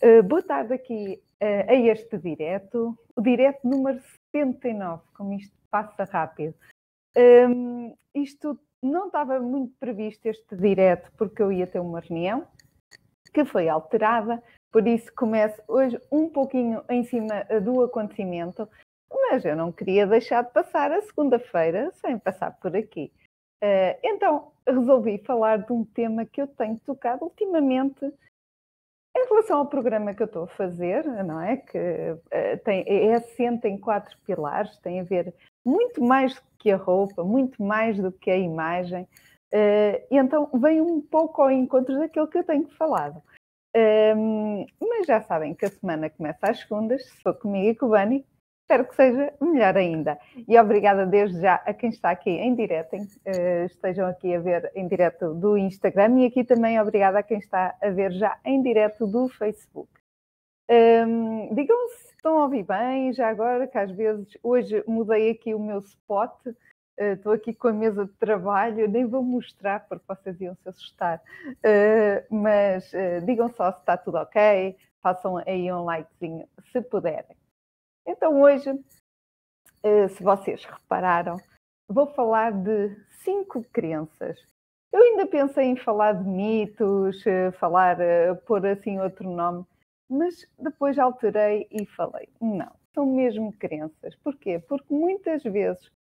Uh, boa tarde aqui uh, a este direto, o direto número 79, como isto passa rápido. Um, isto não estava muito previsto este direto porque eu ia ter uma reunião que foi alterada, por isso começo hoje um pouquinho em cima do acontecimento, mas eu não queria deixar de passar a segunda-feira sem passar por aqui. Uh, então resolvi falar de um tema que eu tenho tocado ultimamente em relação ao programa que eu estou a fazer, não é? Que uh, tem, é assente em quatro pilares, tem a ver muito mais do que a roupa, muito mais do que a imagem. Uh, e então vem um pouco ao encontro daquilo que eu tenho falado. Um, mas já sabem que a semana começa às segundas, se comigo e com o Bani, Espero que seja melhor ainda. E obrigada desde já a quem está aqui em direto, uh, estejam aqui a ver em direto do Instagram e aqui também obrigada a quem está a ver já em direto do Facebook. Um, digam se estão a ouvir bem, já agora, que às vezes hoje mudei aqui o meu spot, uh, estou aqui com a mesa de trabalho, nem vou mostrar porque vocês iam se assustar, uh, mas digam só se está tudo ok, façam aí um likezinho se puderem. Então, hoje, eh, se vocês repararam, vou falar de cinco crenças. Eu ainda pensei em falar de mitos, eh, falar, eh, pôr assim outro nome, mas depois alterei e falei: não, são mesmo crenças. Porquê? Porque muitas vezes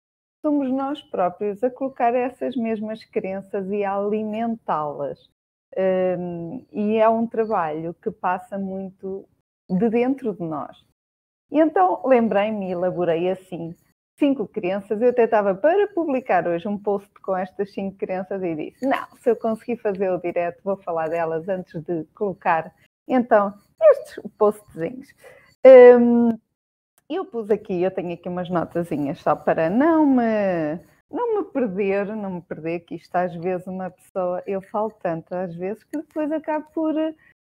somos nós próprios a colocar essas mesmas crenças e a alimentá-las. Um, e é um trabalho que passa muito de dentro de nós. E então lembrei-me e elaborei assim cinco crenças. Eu até estava para publicar hoje um post com estas cinco crenças e disse: não, se eu conseguir fazer o direto, vou falar delas antes de colocar então estes postzinhos. Um, eu pus aqui, eu tenho aqui umas notazinhas só para não me, não me perder, não me perder, que isto às vezes uma pessoa, eu falo tanto às vezes que depois acabo por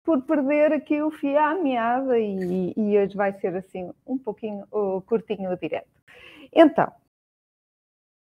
por perder aqui o fio à meada e, e hoje vai ser assim um pouquinho uh, curtinho o direto. Então,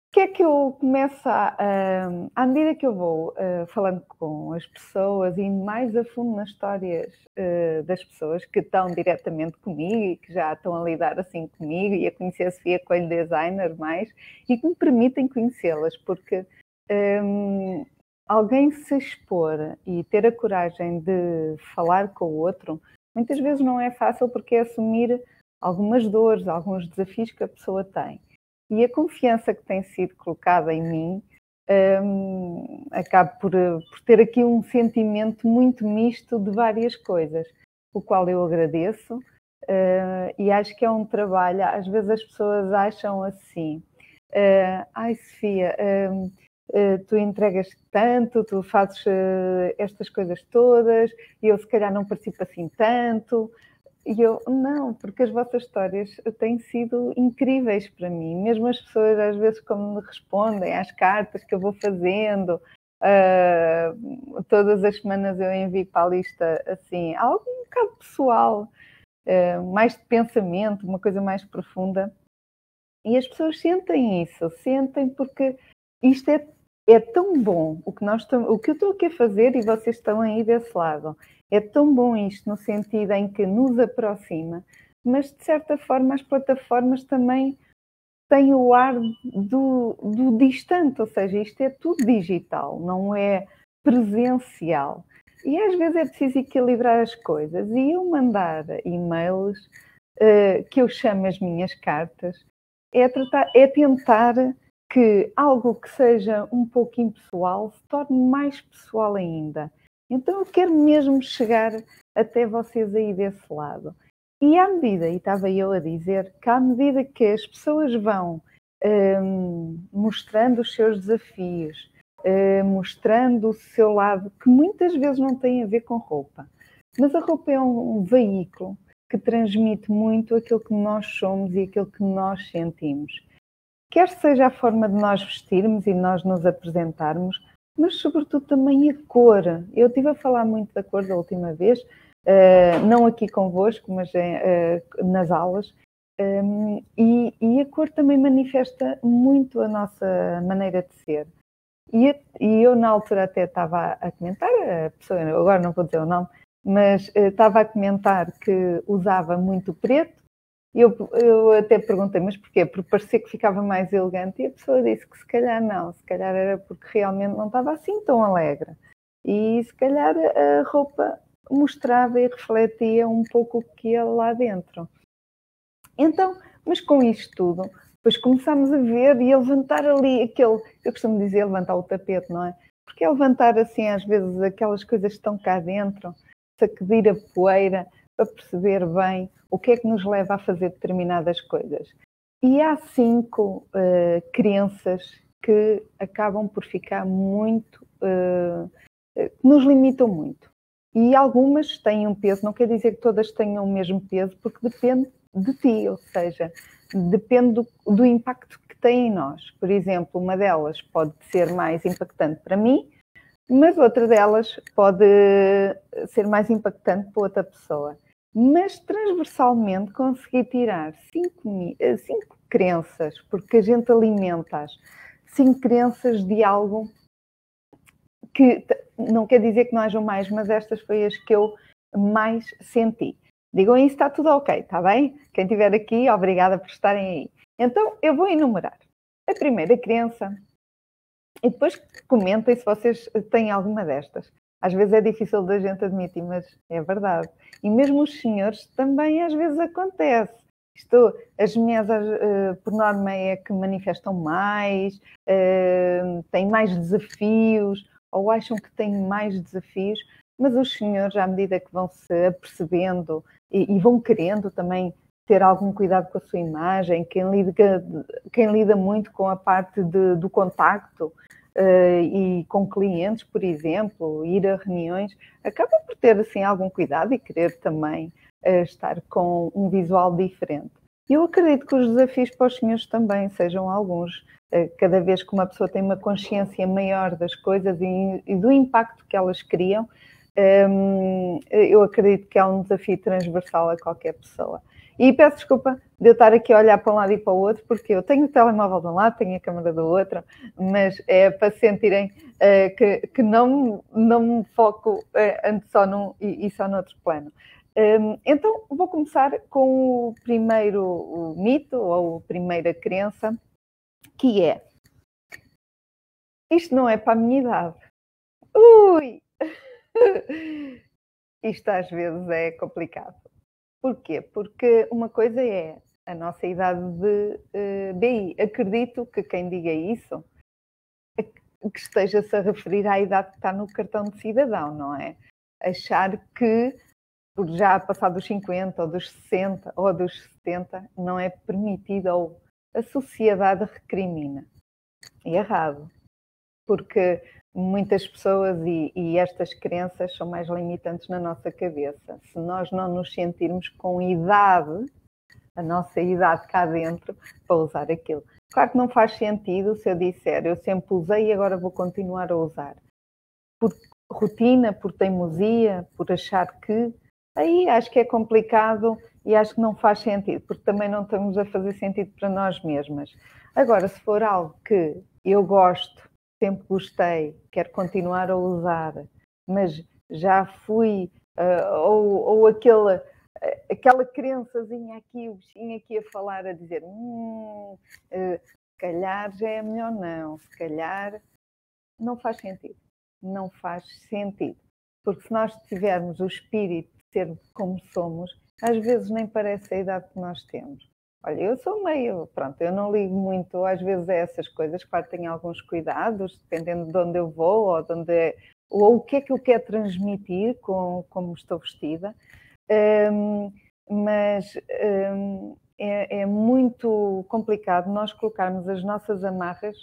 o que é que eu começo a, uh, à medida que eu vou uh, falando com as pessoas e mais a fundo nas histórias uh, das pessoas que estão diretamente comigo e que já estão a lidar assim comigo e a conhecer a Sofia Coelho Designer mais e que me permitem conhecê-las, porque um, alguém se expor e ter a coragem de falar com o outro, muitas vezes não é fácil porque é assumir algumas dores, alguns desafios que a pessoa tem. E a confiança que tem sido colocada em mim um, acaba por, por ter aqui um sentimento muito misto de várias coisas, o qual eu agradeço uh, e acho que é um trabalho. Às vezes as pessoas acham assim: uh, ai, Sofia. Eh, tu entregas tanto, tu fazes eh, estas coisas todas, e eu se calhar não participo assim tanto. E eu, não, porque as vossas histórias têm sido incríveis para mim. Mesmo as pessoas, às vezes, como me respondem às cartas que eu vou fazendo, uh, todas as semanas eu envio para a lista, assim, algo um bocado pessoal, uh, mais de pensamento, uma coisa mais profunda. E as pessoas sentem isso, sentem porque isto é é tão bom o que, nós o que eu estou aqui a fazer e vocês estão aí desse lado. É tão bom isto no sentido em que nos aproxima, mas de certa forma as plataformas também têm o ar do, do distante, ou seja, isto é tudo digital, não é presencial. E às vezes é preciso equilibrar as coisas. E eu mandar e-mails, uh, que eu chamo as minhas cartas, é, tratar, é tentar que algo que seja um pouco impessoal se torne mais pessoal ainda. Então eu quero mesmo chegar até vocês aí desse lado. E à medida, e estava eu a dizer, que à medida que as pessoas vão um, mostrando os seus desafios, um, mostrando o seu lado, que muitas vezes não tem a ver com roupa, mas a roupa é um, um veículo que transmite muito aquilo que nós somos e aquilo que nós sentimos quer seja a forma de nós vestirmos e nós nos apresentarmos, mas sobretudo também a cor. Eu estive a falar muito da cor da última vez, uh, não aqui convosco, mas uh, nas aulas, um, e, e, a cor também manifesta muito a nossa maneira de ser. E, e eu, na altura, até estava a comentar, a pessoa, agora não vou dizer o nome, mas uh, estava a comentar que usava muito preto. Eu, eu até perguntei, mas porquê? Porque parecia que ficava mais elegante. E a pessoa disse que se calhar não, se calhar era porque realmente não estava assim tão alegre. E se calhar a roupa mostrava e refletia um pouco o que ia lá dentro. Então, mas com isto tudo, depois começámos a ver e a levantar ali aquele, eu costumo dizer levantar o tapete, não é? Porque é levantar assim às vezes aquelas coisas que estão cá dentro, sacudir a poeira para perceber bem o que é que nos leva a fazer determinadas coisas. E há cinco uh, crenças que acabam por ficar muito, uh, nos limitam muito. E algumas têm um peso, não quer dizer que todas tenham o mesmo peso, porque depende de ti, ou seja, depende do, do, impacto que tem em nós. Por exemplo, uma delas pode ser mais impactante para mim, mas outra delas pode ser mais impactante para outra pessoa. Mas transversalmente conseguir tirar cinco, eh, cinco crenças, porque a gente alimenta-as, cinco crenças de algo que não quer dizer que não hajam mais, mas estas foi as que eu mais senti. Digam isso, está tudo ok, está bem? Quem estiver aqui, obrigada por estarem aí. Então, eu vou enumerar a primeira crença e depois comentem se vocês têm alguma destas. Às vezes é difícil da gente admitir, mas é verdade. E mesmo os senhores também às vezes acontece. Isto, as mulheres, uh, por norma, é que manifestam mais, uh, têm mais desafios, ou acham que têm mais desafios, mas os senhores, à medida que vão se apercebendo e, e vão querendo também ter algum cuidado com a sua imagem, quem lida, quem lida muito com a parte de, do contacto e com clientes, por exemplo, ir a reuniões, acaba por ter assim algum cuidado e querer também uh, estar com um visual diferente. Eu acredito que os desafios para os senhores também sejam alguns. Uh, cada vez que uma pessoa tem uma consciência maior das coisas e, do impacto que elas criam, um, eu acredito que é um desafio transversal a qualquer pessoa. E peço desculpa de eu estar aqui a olhar para um lado e para o outro, porque eu tenho o telemóvel de um lado, tenho a câmera do outro, mas é para sentirem uh, que, que não, não me foco uh, só num e, e só noutro plano. Um, então, vou começar com o primeiro mito, ou a primeira crença, que é: isto não é para a minha idade. Ui! Isto às vezes é complicado. Porquê? Porque uma coisa é a nossa idade de uh, eh, BI. Acredito que quem diga isso que esteja-se a referir à idade que está no cartão de cidadão, não é? Achar que por já passar dos 50 ou dos 60 ou dos 70 não é permitido ou a sociedade recrimina. É errado. Porque muitas pessoas e, e, estas crenças são mais limitantes na nossa cabeça. Se nós não nos sentirmos com idade, a nossa idade cá dentro, para usar aquilo. Claro que não faz sentido se eu disser eu sempre usei e agora vou continuar a usar. Por rotina, por teimosia, por achar que. Aí acho que é complicado e acho que não faz sentido, porque também não estamos a fazer sentido para nós mesmas. Agora, se for algo que eu gosto, sempre gostei, quero continuar a usar, mas já fui, uh, ou, ou aquele, uh, aquela crençazinha aqui, o bichinho aqui a falar, a dizer, hum, uh, se calhar já é melhor não, se calhar não faz sentido. Não faz sentido. Porque se nós tivermos o espírito de ser como somos, às vezes nem parece a idade que nós temos. Olha, eu sou meio, pronto, eu não ligo muito às vezes a essas coisas, claro, tenho alguns cuidados, dependendo de onde eu vou ou, de onde é, ou o que é que eu quero transmitir com como estou vestida, um, mas um, é, é muito complicado nós colocarmos as nossas amarras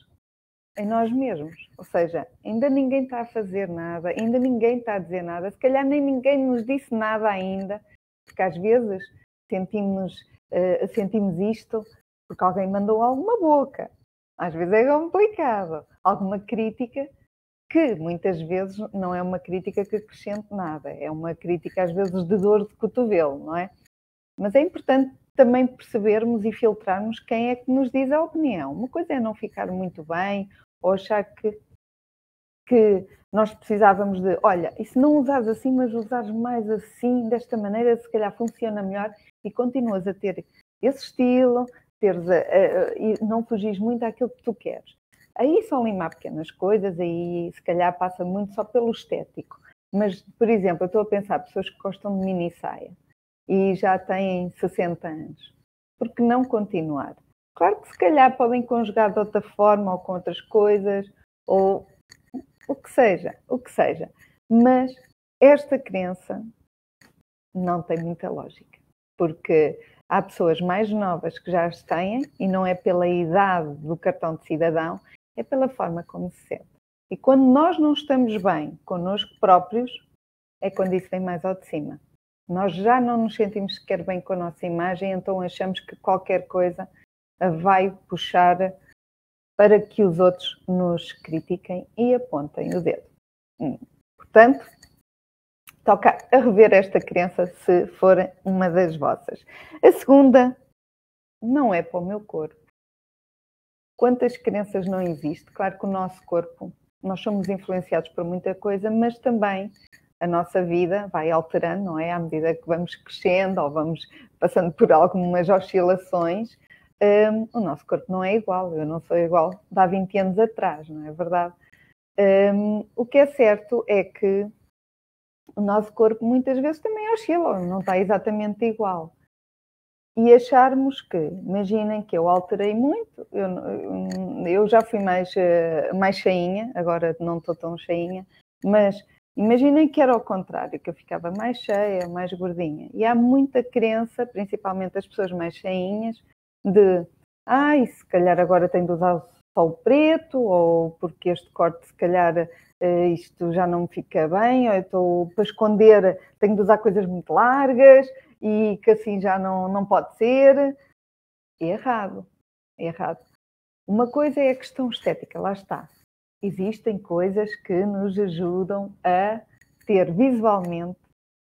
em nós mesmos. Ou seja, ainda ninguém está a fazer nada, ainda ninguém está a dizer nada, se calhar nem ninguém nos disse nada ainda, porque às vezes sentimos uh, sentimos isto porque alguém mandou alguma boca. Às vezes é complicado. Alguma crítica que muitas vezes não é uma crítica que acrescente nada, é uma crítica às vezes de dor de cotovelo, não é? Mas é importante também percebermos e filtrarmos quem é que nos diz a opinião. Uma coisa é não ficar muito bem ou achar que, que nós precisávamos de, olha, e se não usares assim, mas usares mais assim, desta maneira, se calhar funciona melhor e continuas a ter esse estilo, teres a, a, e não fugis muito àquilo que tu queres. Aí são limar pequenas coisas, aí se calhar passa muito só pelo estético. Mas, por exemplo, eu estou a pensar pessoas que gostam de mini saia e já têm 60 anos. Por que não continuar? Claro que se calhar podem conjugar de outra forma ou com outras coisas, ou o que seja, o que seja. Mas esta crença não tem muita lógica, porque há pessoas mais novas que já as têm e não é pela idade do cartão de cidadão, é pela forma como se sente. E quando nós não estamos bem connosco próprios, é quando isso vem mais ao de cima. Nós já não nos sentimos sequer bem com a nossa imagem, então achamos que qualquer coisa vai puxar para que os outros nos critiquem e apontem o dedo. Hum. Portanto, toca a rever esta crença se for uma das vossas. A segunda não é para o meu corpo. Quantas crenças não existe? Claro que o nosso corpo, nós somos influenciados por muita coisa, mas também a nossa vida vai alterando, não é? À medida que vamos crescendo ou vamos passando por algumas oscilações, um, o nosso corpo não é igual. Eu não sou igual de há 20 anos atrás, não é verdade? Um, o que é certo é que o nosso corpo muitas vezes também oscila, não está exatamente igual. E acharmos que, imaginem que eu alterei muito, eu, eu já fui mais, eh, mais cheinha, agora não estou tão cheinha, mas Imaginem que era o contrário, que eu ficava mais cheia, mais gordinha. E há muita crença, principalmente as pessoas mais cheinhas, de ai, se calhar agora tenho de usar só preto, ou porque este corte, se calhar, eh, isto já não me fica bem, ou eu estou para esconder, tenho de usar coisas muito largas e que assim já não, não pode ser. Errado, errado. Uma coisa é a questão estética, lá está existem coisas que nos ajudam a ter visualmente,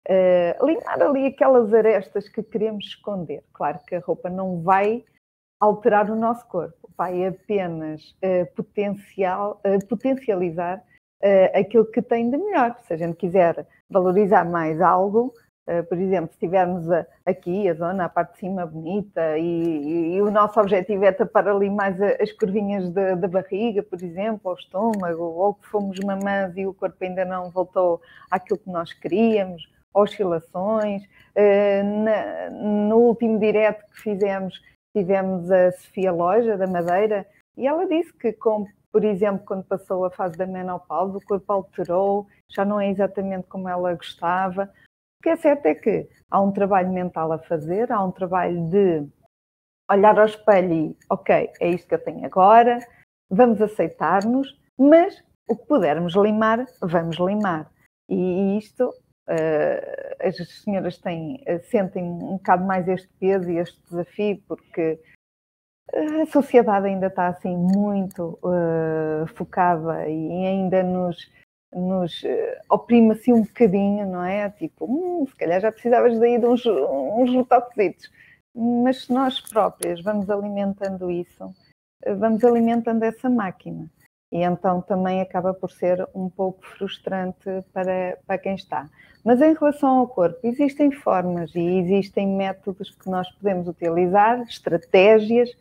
uh, limar ali aquelas arestas que queremos esconder. Claro que a roupa não vai alterar o nosso corpo, vai apenas uh, potencial, uh, potencializar aquilo que tem de melhor. Se a gente quiser valorizar mais algo, Uh, por exemplo, se tivermos a, aqui a zona, a parte de cima bonita, e, e, e, o nosso objetivo é tapar ali mais a, as curvinhas da, barriga, por exemplo, ou estômago, ou que fomos mamãs e o corpo ainda não voltou àquilo que nós queríamos, oscilações. Uh, na, no último direto que fizemos, tivemos a Sofia Loja, da Madeira, e ela disse que, com, por exemplo, quando passou a fase da menopausa, o corpo alterou, já não é exatamente como ela gostava que é certo é que há um trabalho mental a fazer, há um trabalho de olhar ao espelho e, ok, é isto que eu tenho agora, vamos aceitar-nos, mas o que pudermos limar, vamos limar. E isto, as senhoras têm, uh, sentem um bocado mais este peso e este desafio, porque a sociedade ainda está assim muito uh, focada e ainda nos nos oprime assim um bocadinho, não é? Tipo, hum, se calhar já precisavas daí de uns, uns retoquesitos. Mas se nós próprias vamos alimentando isso, eh, vamos alimentando essa máquina. E então também acaba por ser um pouco frustrante para, para quem está. Mas em relação ao corpo, existem formas e existem métodos que nós podemos utilizar, estratégias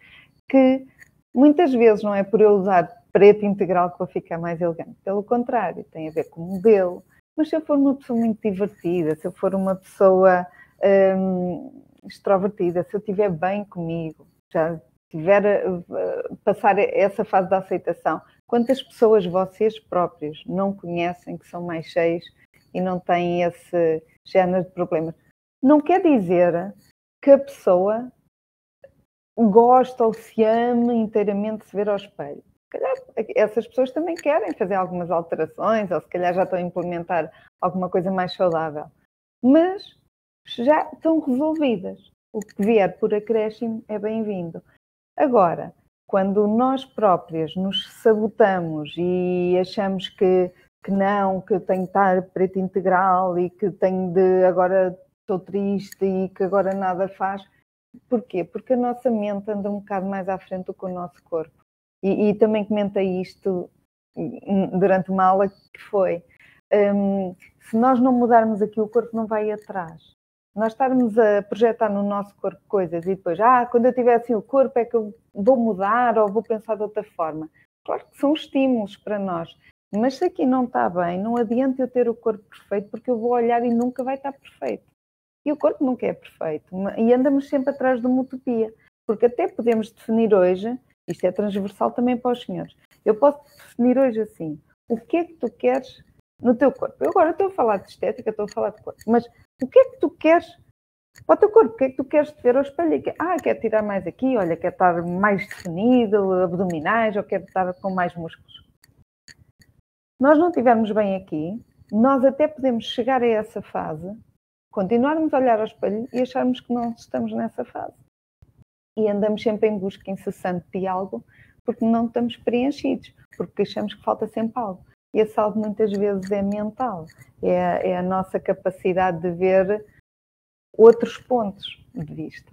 que muitas vezes não é por eu usar preto integral que vou ficar mais elegante. Pelo contrário, tem a ver com o modelo. Mas se eu for uma pessoa muito divertida, se eu for uma pessoa hum, extrovertida, se eu estiver bem comigo, já tiver uh, passar essa fase da aceitação, quantas pessoas vocês próprios não conhecem que são mais cheios e não têm esse género de problemas? Não quer dizer que a pessoa gosta ou se ama inteiramente de se ver ao espelho calhar essas pessoas também querem fazer algumas alterações, ou se calhar já estão a implementar alguma coisa mais saudável. Mas já estão resolvidas. O que vier por acréscimo é bem-vindo. Agora, quando nós próprias nos sabotamos e achamos que, que não, que tenho que estar preto integral e que tenho de agora estou triste e que agora nada faz, porquê? Porque a nossa mente anda um bocado mais à frente do que o nosso corpo. E, e também comentei isto durante uma aula que foi um, se nós não mudarmos aqui, o corpo não vai atrás. Nós estarmos a projetar no nosso corpo coisas e depois, ah, quando eu tiver assim o corpo é que eu vou mudar ou vou pensar de outra forma. Claro que são estímulos para nós, mas se aqui não está bem, não adianta eu ter o corpo perfeito porque eu vou olhar e nunca vai estar perfeito. E o corpo nunca é perfeito. E andamos sempre atrás de uma utopia. Porque até podemos definir hoje, isto é transversal também para os senhores, eu posso definir hoje assim, o que é que tu queres no teu corpo? Eu agora estou a falar de estética, estou a falar de corpo, mas o que é que tu queres para o teu corpo? O que é que tu queres ver ao espelho? Ah, quer tirar mais aqui, olha, quer estar mais definido, abdominais, ou quer estar com mais músculos. Nós não estivermos bem aqui, nós até podemos chegar a essa fase, continuarmos a olhar ao espelho e acharmos que não estamos nessa fase e andamos sempre em busca incessante de algo porque não estamos preenchidos, porque achamos que falta sempre algo. E esse algo muitas vezes é mental, é, é a nossa capacidade de ver outros pontos de vista.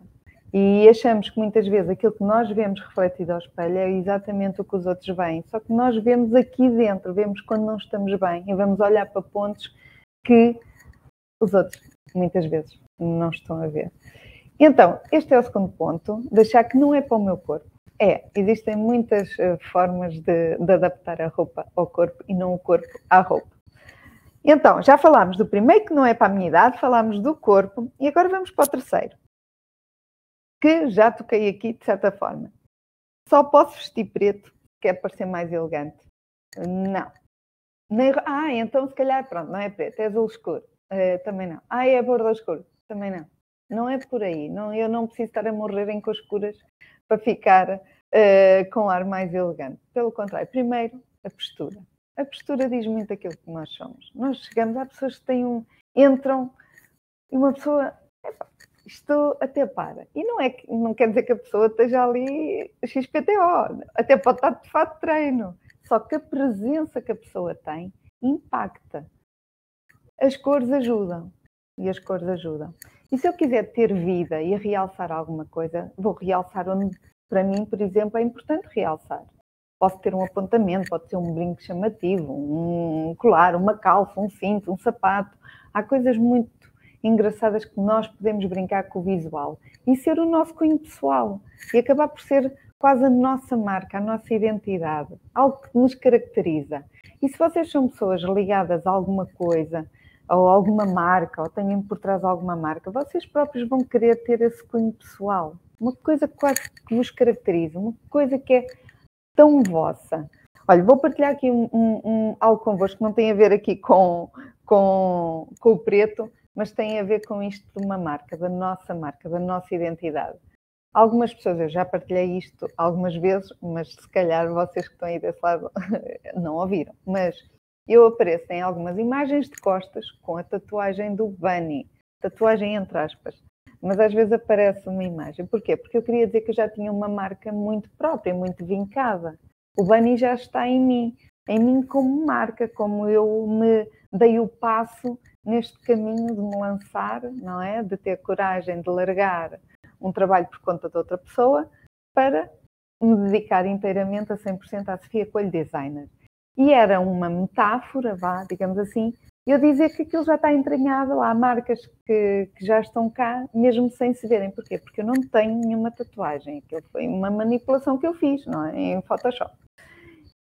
E achamos que muitas vezes aquilo que nós vemos refletido ao espelho é exatamente o que os outros veem, só que nós vemos aqui dentro, vemos quando não estamos bem e vamos olhar para pontos que os outros muitas vezes não estão a ver. Então, este é o segundo ponto, deixar que não é para o meu corpo. É, existem muitas uh, formas de, de, adaptar a roupa ao corpo e não o corpo à roupa. Então, já falámos do primeiro que não é para a minha idade, falámos do corpo e agora vamos para o terceiro, que já toquei aqui de certa forma. Só posso vestir preto, quer parecer mais elegante. Não. Nem... Ah, então se calhar, pronto, não é preto, é azul escuro. Uh, também não. Ah, é bordo escuro. Também não. Não é por aí. Não, eu não preciso estar a morrer em coscuras para ficar uh, com ar mais elegante. Pelo contrário, primeiro, a postura. A postura diz muito aquilo que nós somos. Nós chegamos, há pessoas que têm um, entram e uma pessoa, epa, isto até para. E não, é, não quer dizer que a pessoa esteja ali XPTO, até pode estar de fato treino. Só que a presença que a pessoa tem impacta. As cores ajudam. E as cores ajudam. E se eu quiser ter vida e realçar alguma coisa, vou realçar onde, para mim, por exemplo, é importante realçar. Posso ter um apontamento, pode ser um brinco chamativo, um colar, uma calça, um cinto, um sapato. Há coisas muito engraçadas que nós podemos brincar com o visual e ser o nosso cunho pessoal e acabar por ser quase a nossa marca, a nossa identidade, algo que nos caracteriza. E se vocês são pessoas ligadas a alguma coisa, ou alguma marca, ou tenham por trás alguma marca, vocês próprios vão querer ter esse cunho pessoal. Uma coisa quase que vos caracteriza, uma coisa que é tão vossa. Olha, vou partilhar aqui um, um, um, algo convosco que não tem a ver aqui com, com, com o preto, mas tem a ver com isto de uma marca, da nossa marca, da nossa identidade. Algumas pessoas, eu já partilhei isto algumas vezes, mas se calhar vocês que estão aí desse lado não ouviram. Mas eu apareço em algumas imagens de costas com a tatuagem do Bunny, tatuagem entre aspas, mas às vezes aparece uma imagem. Porquê? Porque eu queria dizer que eu já tinha uma marca muito própria, muito vincada. O Bunny já está em mim, em mim como marca, como eu me dei o passo neste caminho de me lançar, não é? De ter coragem de largar um trabalho por conta de outra pessoa para me dedicar inteiramente a 100% à Sofia Coelho Designer. E era uma metáfora, vá, digamos assim, eu dizer que aquilo já está entranhado, há marcas que, que, já estão cá, mesmo sem se verem. Porquê? Porque eu não tenho nenhuma tatuagem. Aquilo foi uma manipulação que eu fiz, não é? Em Photoshop.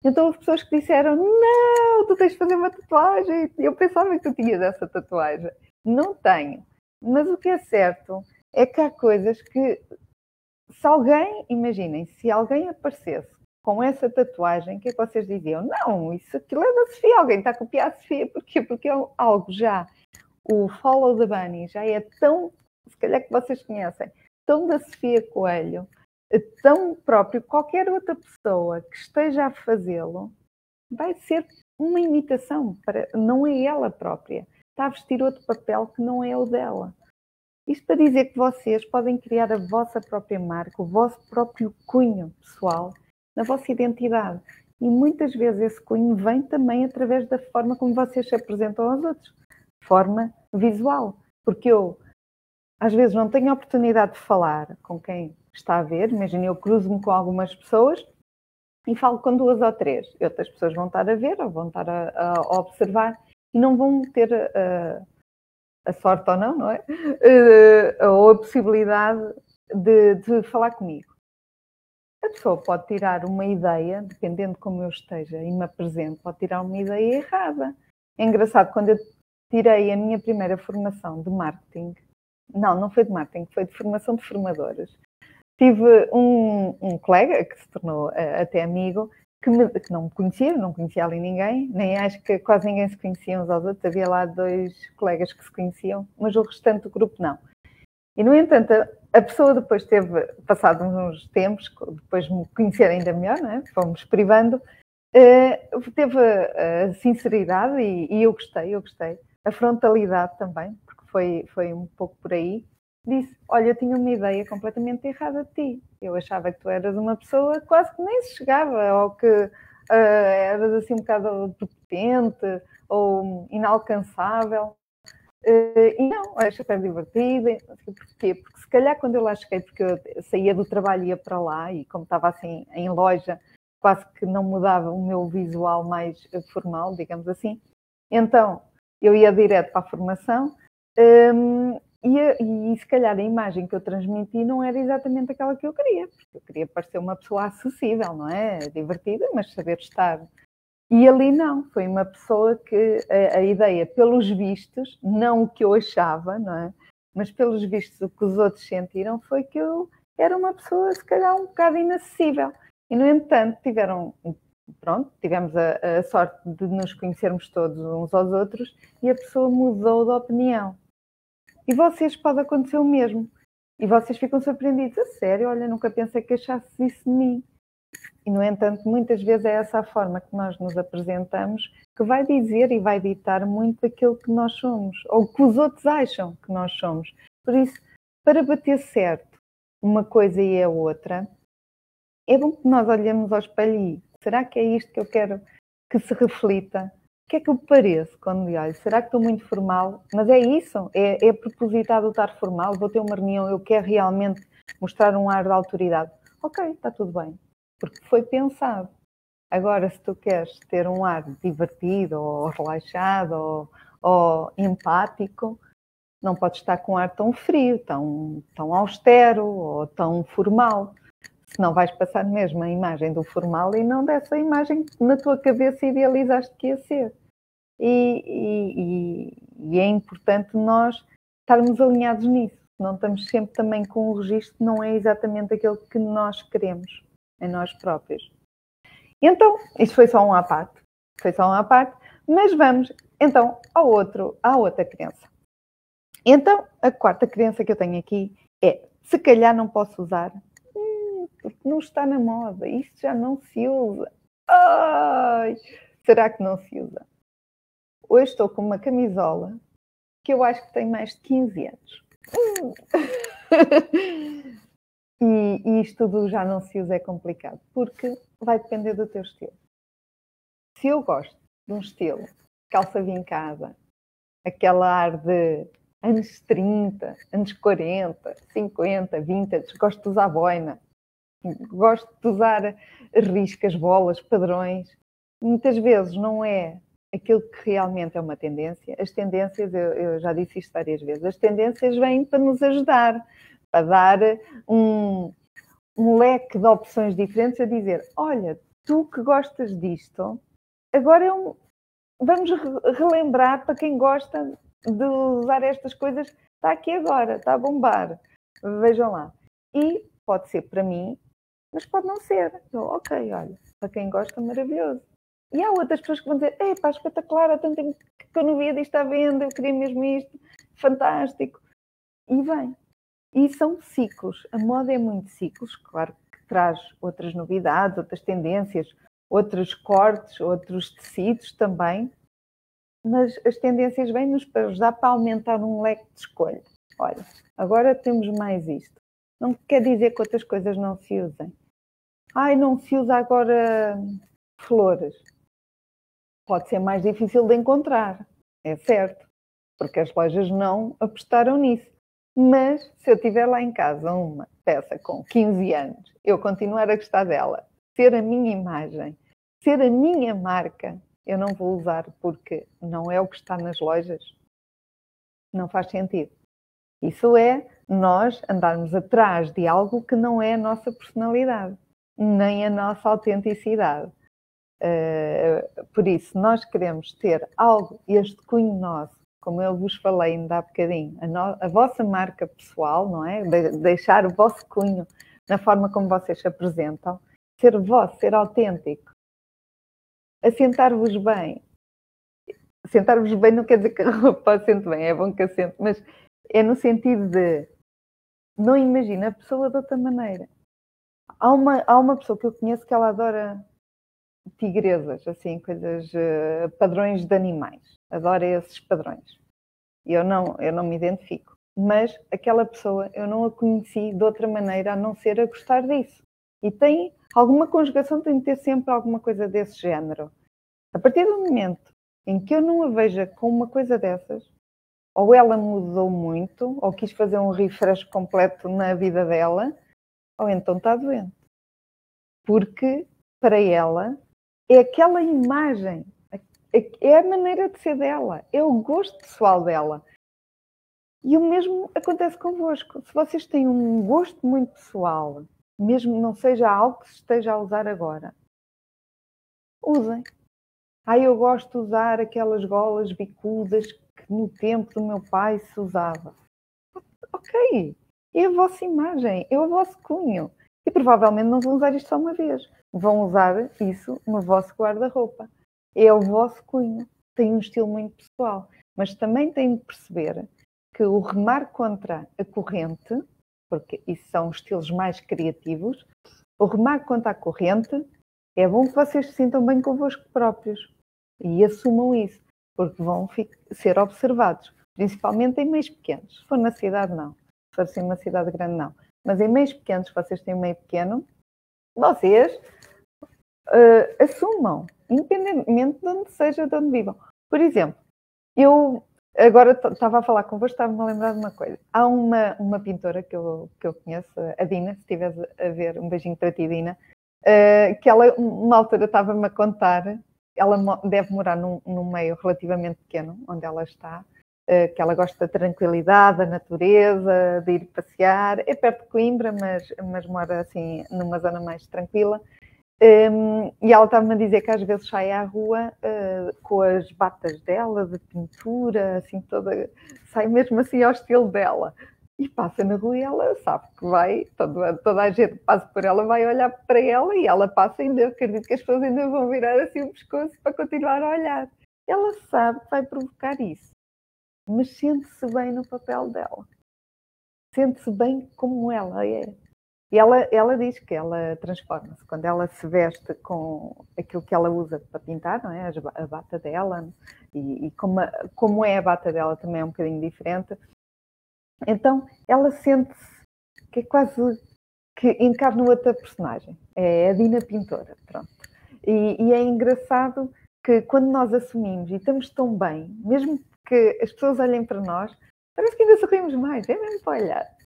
Então houve pessoas que disseram, não, tu tens de fazer uma tatuagem. Eu pensava que tu tinhas essa tatuagem. Não tenho. Mas o que é certo é que há coisas que, se alguém, imaginem, se alguém aparecesse com essa tatuagem, o que é que vocês diziam? Não, isso aquilo é da Sofia, alguém está a copiar a Sofia, porquê? Porque é algo já, o Follow the Bunny já é tão, se calhar que vocês conhecem, tão da Sofia Coelho, tão próprio, qualquer outra pessoa que esteja a fazê-lo vai ser uma imitação, para, não é ela própria, está a vestir outro papel que não é o dela. Isto para dizer que vocês podem criar a vossa própria marca, o vosso próprio cunho pessoal na vossa identidade. E muitas vezes esse cunho vem também através da forma como vocês se apresentam aos outros, forma visual. Porque eu, às vezes, não tenho a oportunidade de falar com quem está a ver, imagina, eu cruzo-me com algumas pessoas e falo com duas ou três. E outras pessoas vão estar a ver ou vão estar a, a observar e não vão ter a, a sorte ou não, não é? Uh, ou a possibilidade de, de falar comigo. A pessoa pode tirar uma ideia, dependendo de como eu esteja e me apresento, pode tirar uma ideia errada. É engraçado, quando eu tirei a minha primeira formação de marketing, não, não foi de marketing, foi de formação de formadoras. Tive um, um colega que se tornou uh, até amigo, que, me, que, não me conhecia, não conhecia ali ninguém, nem acho que quase ninguém se conhecia uns aos outros. Havia lá dois colegas que se conheciam, mas o restante do grupo não. E, no entanto, a pessoa depois teve, passado uns tempos, depois de me conhecer ainda melhor, é? fomos privando, uh, teve a sinceridade e, e, eu gostei, eu gostei. A frontalidade também, porque foi, foi um pouco por aí. Disse, olha, eu tinha uma ideia completamente errada de ti. Eu achava que tu eras uma pessoa quase que nem se chegava, ou que uh, eras assim um bocado prepotente, ou inalcançável. Uh, e não, é super divertida. Porquê? Porque se calhar quando eu lá cheguei, porque eu saía do trabalho e ia para lá, e como estava assim em loja, quase que não mudava o meu visual mais formal, digamos assim. Então, eu ia direto para a formação um, e, e, se calhar a imagem que eu transmiti não era exatamente aquela que eu queria, porque eu queria parecer uma pessoa acessível, não é? Divertida, mas saber estar e ali não, foi uma pessoa que a, a, ideia, pelos vistos, não o que eu achava, não é? Mas pelos vistos, o que os outros sentiram foi que eu era uma pessoa, se calhar, um bocado inacessível. E, no entanto, tiveram, pronto, tivemos a, a sorte de nos conhecermos todos uns aos outros e a pessoa mudou de opinião. E vocês pode acontecer o mesmo. E vocês ficam surpreendidos. A sério, olha, nunca pensei que achasses isso de mim. E, no entanto, muitas vezes é essa a forma que nós nos apresentamos que vai dizer e vai ditar muito daquilo que nós somos, ou que os outros acham que nós somos. Por isso, para bater certo uma coisa e a outra, é bom que nós olhemos ao espelho e será que é isto que eu quero que se reflita? O que é que eu pareço quando olho? Será que estou muito formal? Mas é isso? É, é propositado estar formal? Vou ter uma reunião, eu quero realmente mostrar um ar de autoridade? Ok, está tudo bem porque foi pensado. Agora, se tu queres ter um ar divertido, ou relaxado, ou, ou empático, não podes estar com um ar tão frio, tão, tão austero ou tão formal. Senão vais passar mesmo a imagem do formal e não dessa imagem que na tua cabeça idealizaste que ia ser. E, e, e, é importante nós estarmos alinhados nisso. Não estamos sempre também com o registro que não é exatamente aquele que nós queremos em nós próprios. Então, isto foi só um à parte, foi só um à parte, mas vamos então ao outro, à outra crença. Então, a quarta crença que eu tenho aqui é: se calhar não posso usar, hum, porque não está na moda, isto já não se usa. Ai, será que não se usa? Hoje estou com uma camisola que eu acho que tem mais de 15 anos. Hum. E, e isto tudo já não se usa é complicado, porque vai depender do teu estilo. Se eu gosto de um estilo calça vincada, aquele ar de anos 30, anos 40, 50, 20, gosto de usar boina, gosto de usar riscas, bolas, padrões. Muitas vezes não é aquilo que realmente é uma tendência. As tendências, eu, eu já disse isto várias vezes, as tendências vêm para nos ajudar, para dar um, um leque de opções diferentes a dizer: olha, tu que gostas disto, agora é um, vamos relembrar para quem gosta de usar estas coisas, está aqui agora, está a bombar. Vejam lá. E pode ser para mim, mas pode não ser. Eu, ok, olha, para quem gosta, maravilhoso. E há outras pessoas que vão dizer: Ei, pá, espetacular, há tanto tempo que eu não via disto à venda, eu queria mesmo isto, fantástico. E vem. E são ciclos. A moda é muito ciclos, claro que traz outras novidades, outras tendências, outros cortes, outros tecidos também, mas as tendências vêm-nos para ajudar para aumentar um leque de escolha. Olha, agora temos mais isto. Não quer dizer que outras coisas não se usem. Ai, não se usa agora flores. Pode ser mais difícil de encontrar, é certo, porque as lojas não apostaram nisso. Mas se eu tiver lá em casa uma peça com 15 anos, eu continuar a gostar dela, ser a minha imagem, ser a minha marca, eu não vou usar porque não é o que está nas lojas. Não faz sentido. Isso é nós andarmos atrás de algo que não é a nossa personalidade, nem a nossa autenticidade. Uh, por isso, nós queremos ter algo, este cunho nosso, como eu vos falei ainda há bocadinho, a, no, a vossa marca pessoal, não é? De, deixar o vosso cunho na forma como vocês se apresentam, ser vosso, ser autêntico, assentar-vos bem. Assentar-vos bem não quer dizer que a roupa assente bem, é bom que assente, mas é no sentido de não imagina a pessoa de outra maneira. Há uma, há uma pessoa que eu conheço que ela adora tigresas, assim, coisas, uh, padrões de animais. Adora esses padrões. Eu não, eu não me identifico. Mas aquela pessoa eu não a conheci de outra maneira a não ser a gostar disso. E tem alguma conjugação, tem de ter sempre alguma coisa desse género. A partir do momento em que eu não a veja com uma coisa dessas, ou ela mudou muito, ou quis fazer um refresh completo na vida dela, ou então está doente. Porque para ela é aquela imagem, é a maneira de ser dela, é o gosto pessoal dela. E o mesmo acontece convosco. Se vocês têm um gosto muito pessoal, mesmo não seja algo que se esteja a usar agora, usem. Ah, eu gosto de usar aquelas golas bicudas no tempo do meu pai se usava. Ok, é a vossa imagem, é o vosso cunho. E provavelmente não vão usar isto só uma vez. Vão usar isso no vosso guarda-roupa. É o vosso cunho. Tem um estilo muito pessoal. Mas também têm de perceber que o remar contra a corrente, porque isso são estilos mais criativos, o remar contra a corrente é bom que vocês se sintam bem convosco próprios e assumam isso porque vão ser observados, principalmente em meios pequenos. Se for na cidade, não. Se for assim uma cidade grande, não. Mas em meios pequenos, vocês têm um meio pequeno, vocês uh, assumam, independentemente de onde seja, de onde vivam. Por exemplo, eu agora estava a falar convosco, estava-me a lembrar de uma coisa. Há uma, uma pintora que eu, que eu conheço, a Dina, se estiveres a ver, um beijinho para ti, Dina, uh, que ela, uma altura, estava-me a contar ela deve morar num, num, meio relativamente pequeno, onde ela está, uh, que ela gosta da tranquilidade, da natureza, de ir passear. É perto de Coimbra, mas, mas mora assim numa zona mais tranquila. Um, e ela estava-me a dizer que às vezes sai à rua uh, com as batas dela, de pintura, assim toda, sai mesmo assim ao estilo dela e passa na rua e ela sabe que vai, toda, toda a gente que passa por ela vai olhar para ela e ela passa ainda, acredito que as pessoas ainda vão virar assim o pescoço para continuar a olhar. Ela sabe que vai provocar isso, mas sente-se bem no papel dela. Sente-se bem como ela é. E ela, ela diz que ela transforma-se quando ela se veste com aquilo que ela usa para pintar, não é? A bata dela, e, e como, como é a bata dela também é um bocadinho diferente, então ela sente-se que é quase que encarna outra personagem. É a Dina Pintora, pronto. E, e, é engraçado que quando nós assumimos e estamos tão bem, mesmo que as pessoas olhem para nós, parece que ainda sorrimos mais, é mesmo para olhar.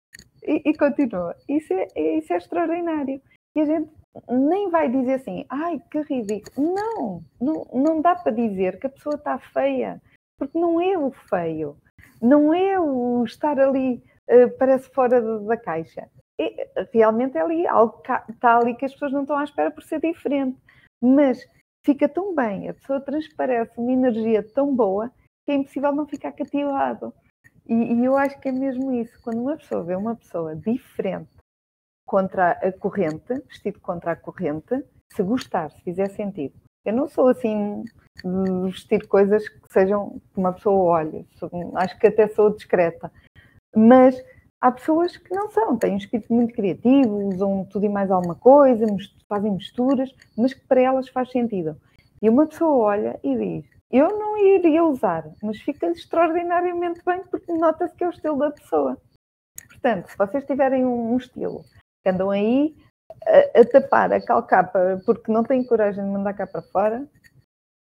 E, e continua. Isso é, isso é extraordinário. E a gente nem vai dizer assim, ai, que ridículo. Não, não, não dá para dizer que a pessoa está feia, porque não é o feio não é o estar ali, uh, parece fora da caixa. É, realmente é ali algo está ali que as pessoas não estão à espera por ser diferente. Mas fica tão bem, a pessoa transparece uma energia tão boa que é impossível não ficar cativado. E, e eu acho que é mesmo isso. Quando uma pessoa vê uma pessoa diferente contra a corrente, vestido contra a corrente, se gostar, se fizer sentido. Eu não sou assim vestir coisas que sejam que uma pessoa olhe. Acho que até sou discreta. Mas há pessoas que não são, têm um espírito muito criativo, usam tudo e mais alguma coisa, fazem misturas, mas que para elas faz sentido. E uma pessoa olha e diz: Eu não iria usar, mas fica extraordinariamente bem porque nota-se que é o estilo da pessoa. Portanto, se vocês tiverem um, um estilo que andam aí a, a tapar a calcapa porque não têm coragem de mandar cá para fora,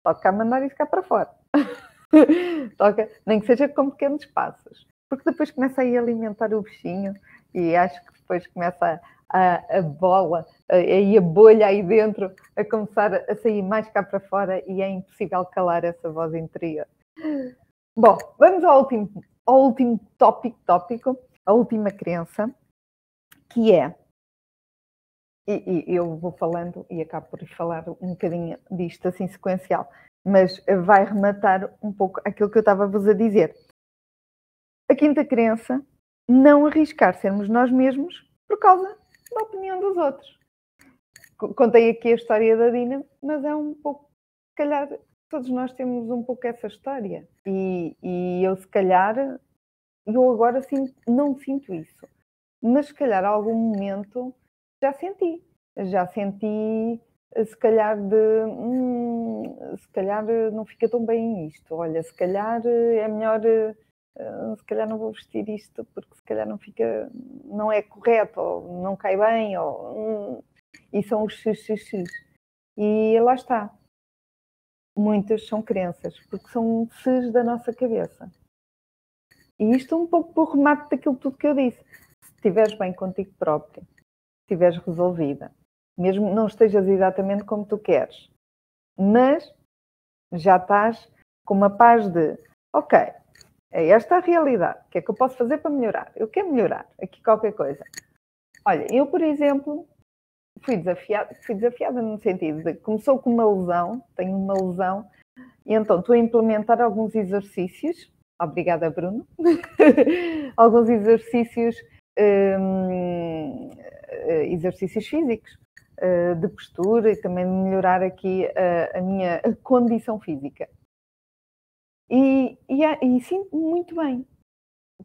Toca mandar isso cá para fora. Toca, nem que seja com pequenos passos. porque depois começa a alimentar o bichinho e acho que depois começa a, a bola, aí a, a bolha aí dentro a começar a sair mais cá para fora e é impossível calar essa voz interior. Bom, vamos ao último, ao último tópico, tópico, a última crença, que é, e, e eu vou falando e acabo por falar um bocadinho disto assim sequencial, mas vai rematar um pouco aquilo que eu estava-vos a dizer. A quinta crença, não arriscar sermos nós mesmos por causa da opinião dos outros. Contei aqui a história da Dina, mas é um pouco, se calhar, todos nós temos um pouco essa história. E, e eu, se calhar, eu agora sinto, não sinto isso. Mas, se calhar, a algum momento já senti. Já senti, se calhar, de. Hum, se calhar não fica tão bem isto. Olha, se calhar é melhor se calhar não vou vestir isto porque se calhar não fica, não é correto, ou não cai bem, ou, e são os xxx. E lá está. Muitas são crenças, porque são ses da nossa cabeça. E isto um pouco por remate daquilo tudo que eu disse. Se estiveres bem contigo próprio, se estiveres resolvida, mesmo não estejas exatamente como tu queres, mas já estás com uma paz de, ok, é esta a realidade. O que é que eu posso fazer para melhorar? Eu quero melhorar aqui qualquer coisa. Olha, eu, por exemplo, fui desafiada, fui desafiada no sentido de começou com uma lesão, tenho uma lesão, e então estou a implementar alguns exercícios. Obrigada, Bruno. alguns exercícios, hum, eh, exercícios físicos, eh, de postura e também melhorar aqui a, a minha condição física. E, e, e sinto muito bem.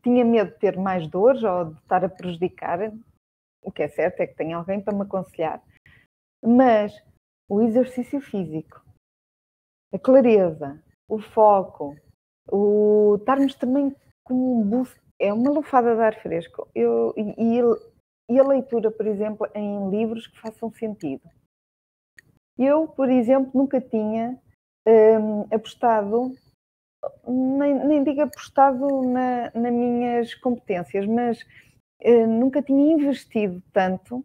Tinha medo de ter mais dores ou de estar a prejudicar. O que é certo é que tenho alguém para me aconselhar. Mas o exercício físico, a clareza, o foco, o estarmos também com um boost, é uma lufada de ar fresco. Eu, e, e a leitura, por exemplo, em livros que façam sentido. Eu, por exemplo, nunca tinha hum, apostado nem, nem digo apostado na, nas minhas competências, mas eh, nunca tinha investido tanto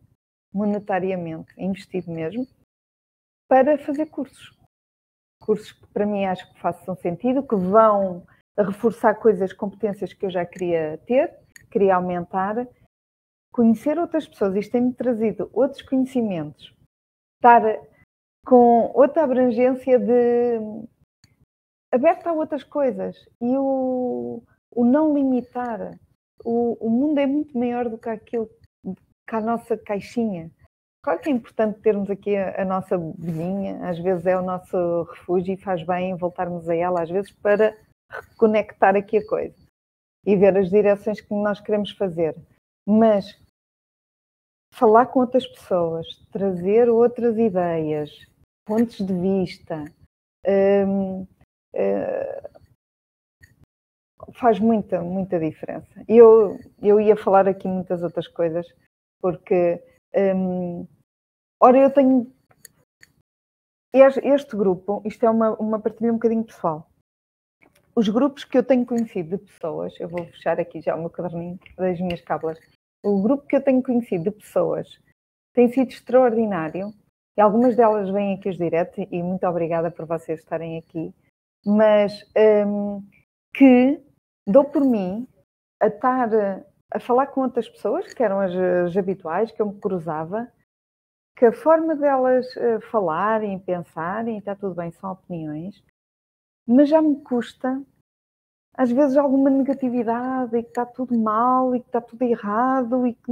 monetariamente, investido mesmo, para fazer cursos. Cursos que para mim acho que façam sentido, que vão reforçar coisas, competências que eu já queria ter, queria aumentar, conhecer outras pessoas. Isto tem-me trazido outros conhecimentos, estar com outra abrangência de aberta a outras coisas e o, o não limitar. O, o mundo é muito maior do que aquilo, que a nossa caixinha. Claro que é importante termos aqui a, a nossa vizinha, às vezes é o nosso refúgio e faz bem voltarmos a ela, às vezes para reconectar aqui a coisa e ver as direções que nós queremos fazer. Mas falar com outras pessoas, trazer outras ideias, pontos de vista, hum, faz muita, muita diferença. Eu, eu ia falar aqui muitas outras coisas, porque, um, ora, eu tenho. Este grupo, isto é uma, uma partilha um bocadinho pessoal. Os grupos que eu tenho conhecido de pessoas, eu vou fechar aqui já o meu caderninho das minhas cábulas. O grupo que eu tenho conhecido de pessoas tem sido extraordinário e algumas delas vêm aqui os diretos e muito obrigada por vocês estarem aqui mas um, que dou por mim a estar a falar com outras pessoas, que eram as, as habituais, que eu me cruzava, que a forma delas uh, falarem, pensarem, está tudo bem, são opiniões, mas já me custa, às vezes, alguma negatividade e que está tudo mal e que está tudo errado e que.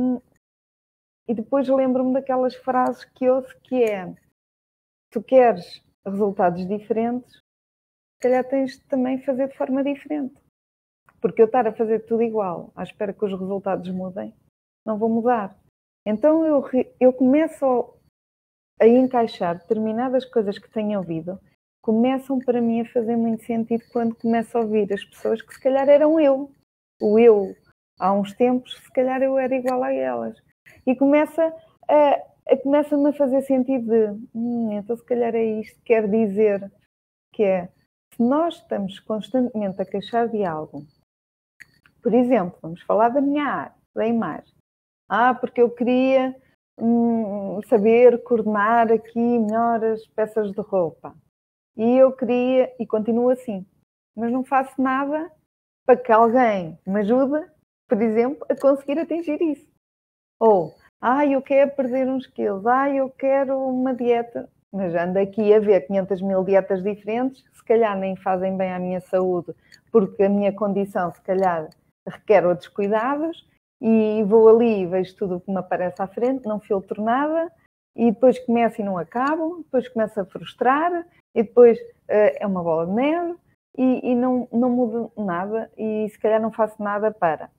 E depois lembro-me daquelas frases que ouço que é tu queres resultados diferentes, se calhar tens de também fazer de forma diferente. Porque eu estar a fazer tudo igual, à espera que os resultados mudem, não vou mudar. Então eu, eu começo a encaixar determinadas coisas que tenho ouvido, começam para mim a fazer muito sentido quando começo a ouvir as pessoas que se calhar eram eu. O eu, há uns tempos, se calhar eu era igual a elas. E começa a, a começa-me a fazer sentido de, hum, então se calhar é isto que quer dizer, que é se nós estamos constantemente a queixar de algo Por exemplo, vamos falar da minha área, da imagem. Ah, porque eu queria hum, saber coordenar aqui melhor as peças de roupa. E eu queria, e continuo assim, mas não faço nada para que alguém me ajude, por exemplo, a conseguir atingir isso. Ou, ah, eu quero perder uns quilos, ah, eu quero uma dieta, mas ando aqui a ver 500 mil dietas diferentes, se calhar nem fazem bem à minha saúde, porque a minha condição, se calhar, requer outros cuidados, e vou ali e vejo tudo o que me aparece à frente, não filtro nada, e depois começo e não acabo, depois começo a frustrar, e depois uh, é uma bola de neve, e, e, não, não mudo nada, e se calhar não faço nada para.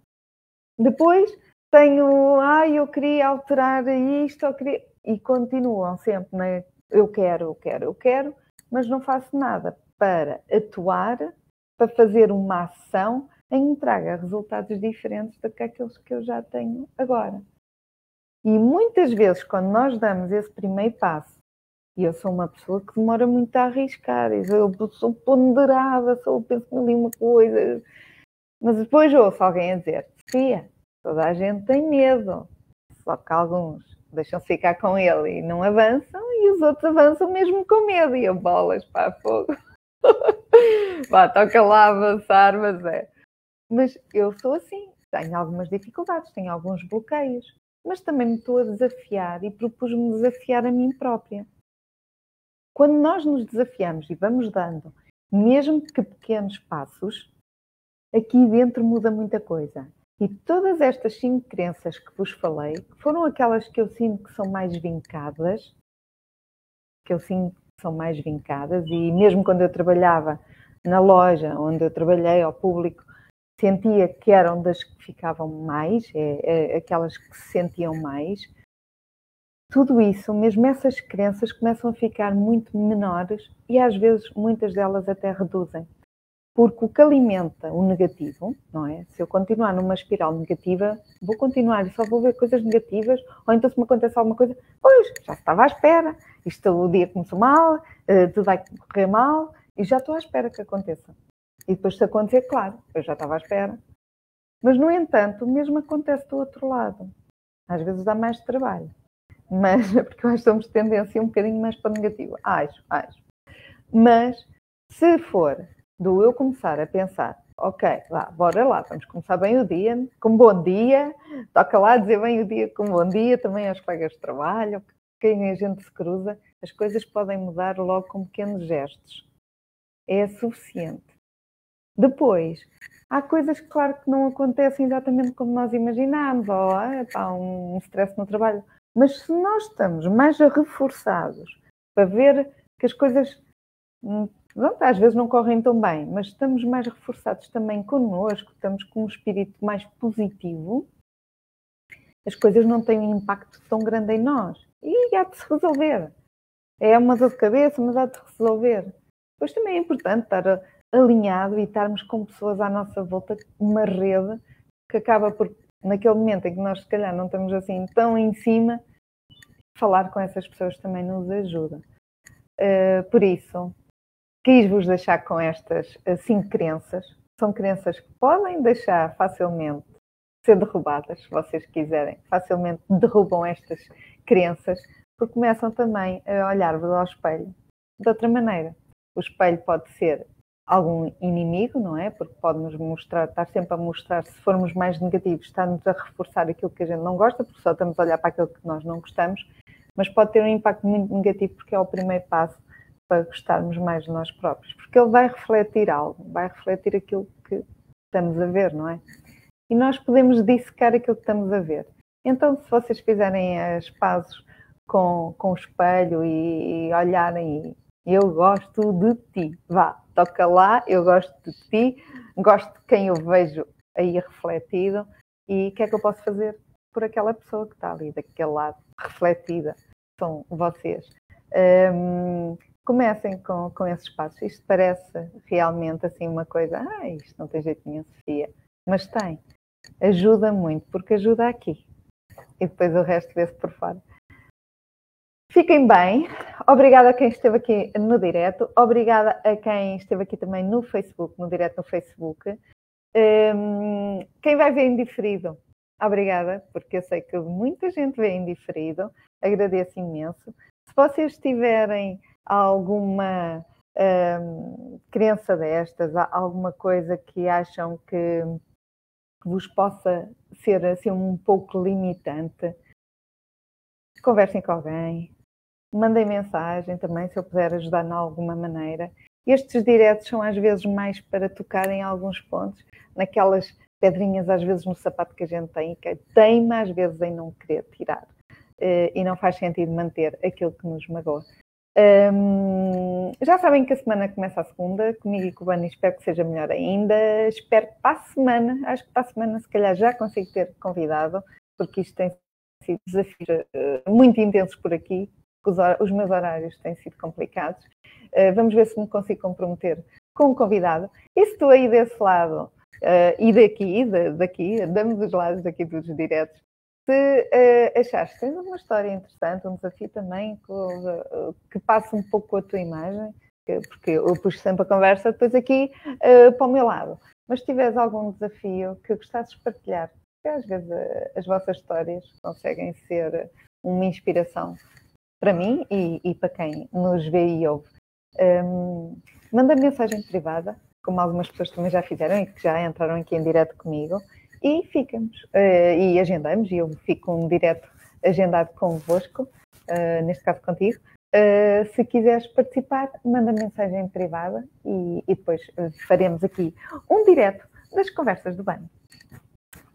Depois tenho, ah, eu queria alterar isto, eu queria... e continuam sempre, né? Eu quero, eu quero, eu quero, mas não faço nada para atuar, para fazer uma ação em que traga resultados diferentes do que eu já tenho agora. E muitas vezes, quando nós damos esse primeiro passo, e eu sou uma pessoa que demora muito a arriscar, eu sou ponderada, sou, penso ali uma coisa, mas depois ouço alguém a dizer: Sofia, toda a gente tem medo, só que alguns deixam ficar com ele e não avançam, e os outros avançam mesmo com medo, e eu bolas para fogo. Vá, toca lá avançar, mas é. Mas eu sou assim, tenho algumas dificuldades, tenho alguns bloqueios, mas também me estou a desafiar e propus-me desafiar a mim própria. Quando nós nos desafiamos e vamos dando, mesmo que pequenos passos, aqui dentro muda muita coisa. E todas estas cinco crenças que vos falei, foram aquelas que eu sinto que são mais vincadas, que eu sinto que são mais vincadas, e mesmo quando eu trabalhava na loja onde eu trabalhei ao público, sentia que eram das que ficavam mais, é, é, aquelas que se sentiam mais. Tudo isso, mesmo essas crenças, começam a ficar muito menores e às vezes muitas delas até reduzem. Porque o que alimenta o negativo, não é? Se eu continuar numa espiral negativa, vou continuar e só vou ver coisas negativas, ou então se me acontece alguma coisa, pois, já estava à espera, isto o dia começou mal, eh, tudo vai correr mal, e já estou à espera que aconteça. E depois, se acontecer, claro, eu já estava à espera. Mas, no entanto, o mesmo acontece do outro lado. Às vezes dá mais trabalho. Mas, porque nós somos tendência um bocadinho mais para o negativo. Acho, acho. Mas, se for do eu começar a pensar, ok, vá, bora lá, vamos começar bem o dia, com bom dia, toca lá dizer bem o dia com bom dia, também aos colegas de trabalho, quem a gente se cruza, as coisas podem mudar logo com pequenos gestos. É suficiente. Depois, há coisas claro, que não acontecem exatamente como nós imaginámos, ou pá, um stress no trabalho. Mas se nós estamos mais reforçados para ver que as coisas hum, pronto, às vezes não correm tão bem, mas estamos mais reforçados também connosco, estamos com um espírito mais positivo, as coisas não têm um impacto tão grande em nós. E há de se resolver. É uma dor de cabeça, mas há de se resolver. Depois também é importante estar alinhado e estarmos com pessoas à nossa volta, uma rede que acaba por, naquele momento em que nós se calhar não estamos assim tão em cima, falar com essas pessoas também nos ajuda. Uh, por isso, quis-vos deixar com estas cinco crenças. São crenças que podem deixar facilmente ser derrubadas, se vocês quiserem. Facilmente derrubam estas crenças, porque começam também a olhar-vos ao espelho de outra maneira. O espelho pode ser algum inimigo, não é? Porque pode-nos mostrar, estar sempre a mostrar, se formos mais negativos, está-nos a reforçar aquilo que a gente não gosta, porque só estamos a olhar para aquilo que nós não gostamos, mas pode ter um impacto muito negativo porque é o primeiro passo para gostarmos mais de nós próprios, porque ele vai refletir algo, vai refletir aquilo que estamos a ver, não é? E nós podemos dissecar aquilo que estamos a ver. Então, se vocês fizerem as pazes com, com o espelho e, e olharem eu gosto de ti, vá, toca lá, eu gosto de ti, gosto de quem eu vejo aí refletido e o que é que eu posso fazer por aquela pessoa que está ali, daquele lado, refletida, são vocês. Um, comecem com, com esses passos. Isto parece realmente assim uma coisa, ah, isto não tem jeito nenhum, Sofia, mas tem. Ajuda muito, porque ajuda aqui. E depois o resto vê-se por fora. Fiquem bem. Obrigada a quem esteve aqui no direto. Obrigada a quem esteve aqui também no Facebook, no direto no Facebook. Um, quem vai ver indiferido, obrigada, porque eu sei que muita gente vê indiferido, agradeço imenso. Se vocês tiverem alguma um, crença destas, alguma coisa que acham que, vos possa ser assim um pouco limitante, conversem com alguém, mandem mensagem também se eu puder ajudar de alguma maneira. Estes diretos são às vezes mais para tocar em alguns pontos, naquelas pedrinhas às vezes no sapato que a gente tem, que teima às vezes em não querer tirar. Uh, e não faz sentido manter aquilo que nos magoa. Um, já sabem que a semana começa a segunda, comigo e com o Bani, espero que seja melhor ainda. Espero que para a semana, acho que para a semana se calhar já consigo ter convidado, porque isto tem sido desafios uh, muito intensos por aqui, os, os, meus horários têm sido complicados. Uh, vamos ver se me consigo comprometer com o convidado. E se estou aí desse lado uh, e daqui, de, daqui, damos os lados daqui dos diretos, se uh, achares que tens uma história interessante, um desafio também que, uh, que passe um pouco a tua imagem, que, porque eu puxo sempre a conversa depois aqui uh, para o meu lado. Mas se tiveres algum desafio que gostasses de partilhar, porque às vezes as vossas histórias conseguem ser uma inspiração para mim e, e para quem nos vê e ouve. Um, manda mensagem privada, como algumas pessoas também já fizeram e que já entraram aqui em direto comigo, e ficamos. Uh, e agendamos, e eu fico um direto agendado convosco, uh, neste caso contigo. Uh, se quiseres participar, manda mensagem privada e, e depois faremos aqui um direto das conversas do banho.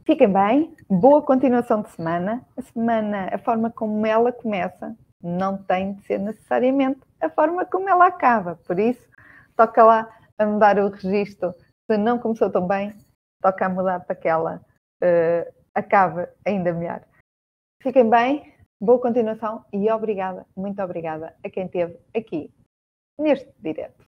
Fiquem bem, boa continuação de semana. A semana, a forma como ela começa, não tem de ser necessariamente a forma como ela acaba. Por isso, toca lá a mudar o registro. Se não começou tão bem, toca a mudar para que ela uh, acabe ainda melhor. Fiquem bem, boa continuação e obrigada, muito obrigada a quem esteve aqui neste direto.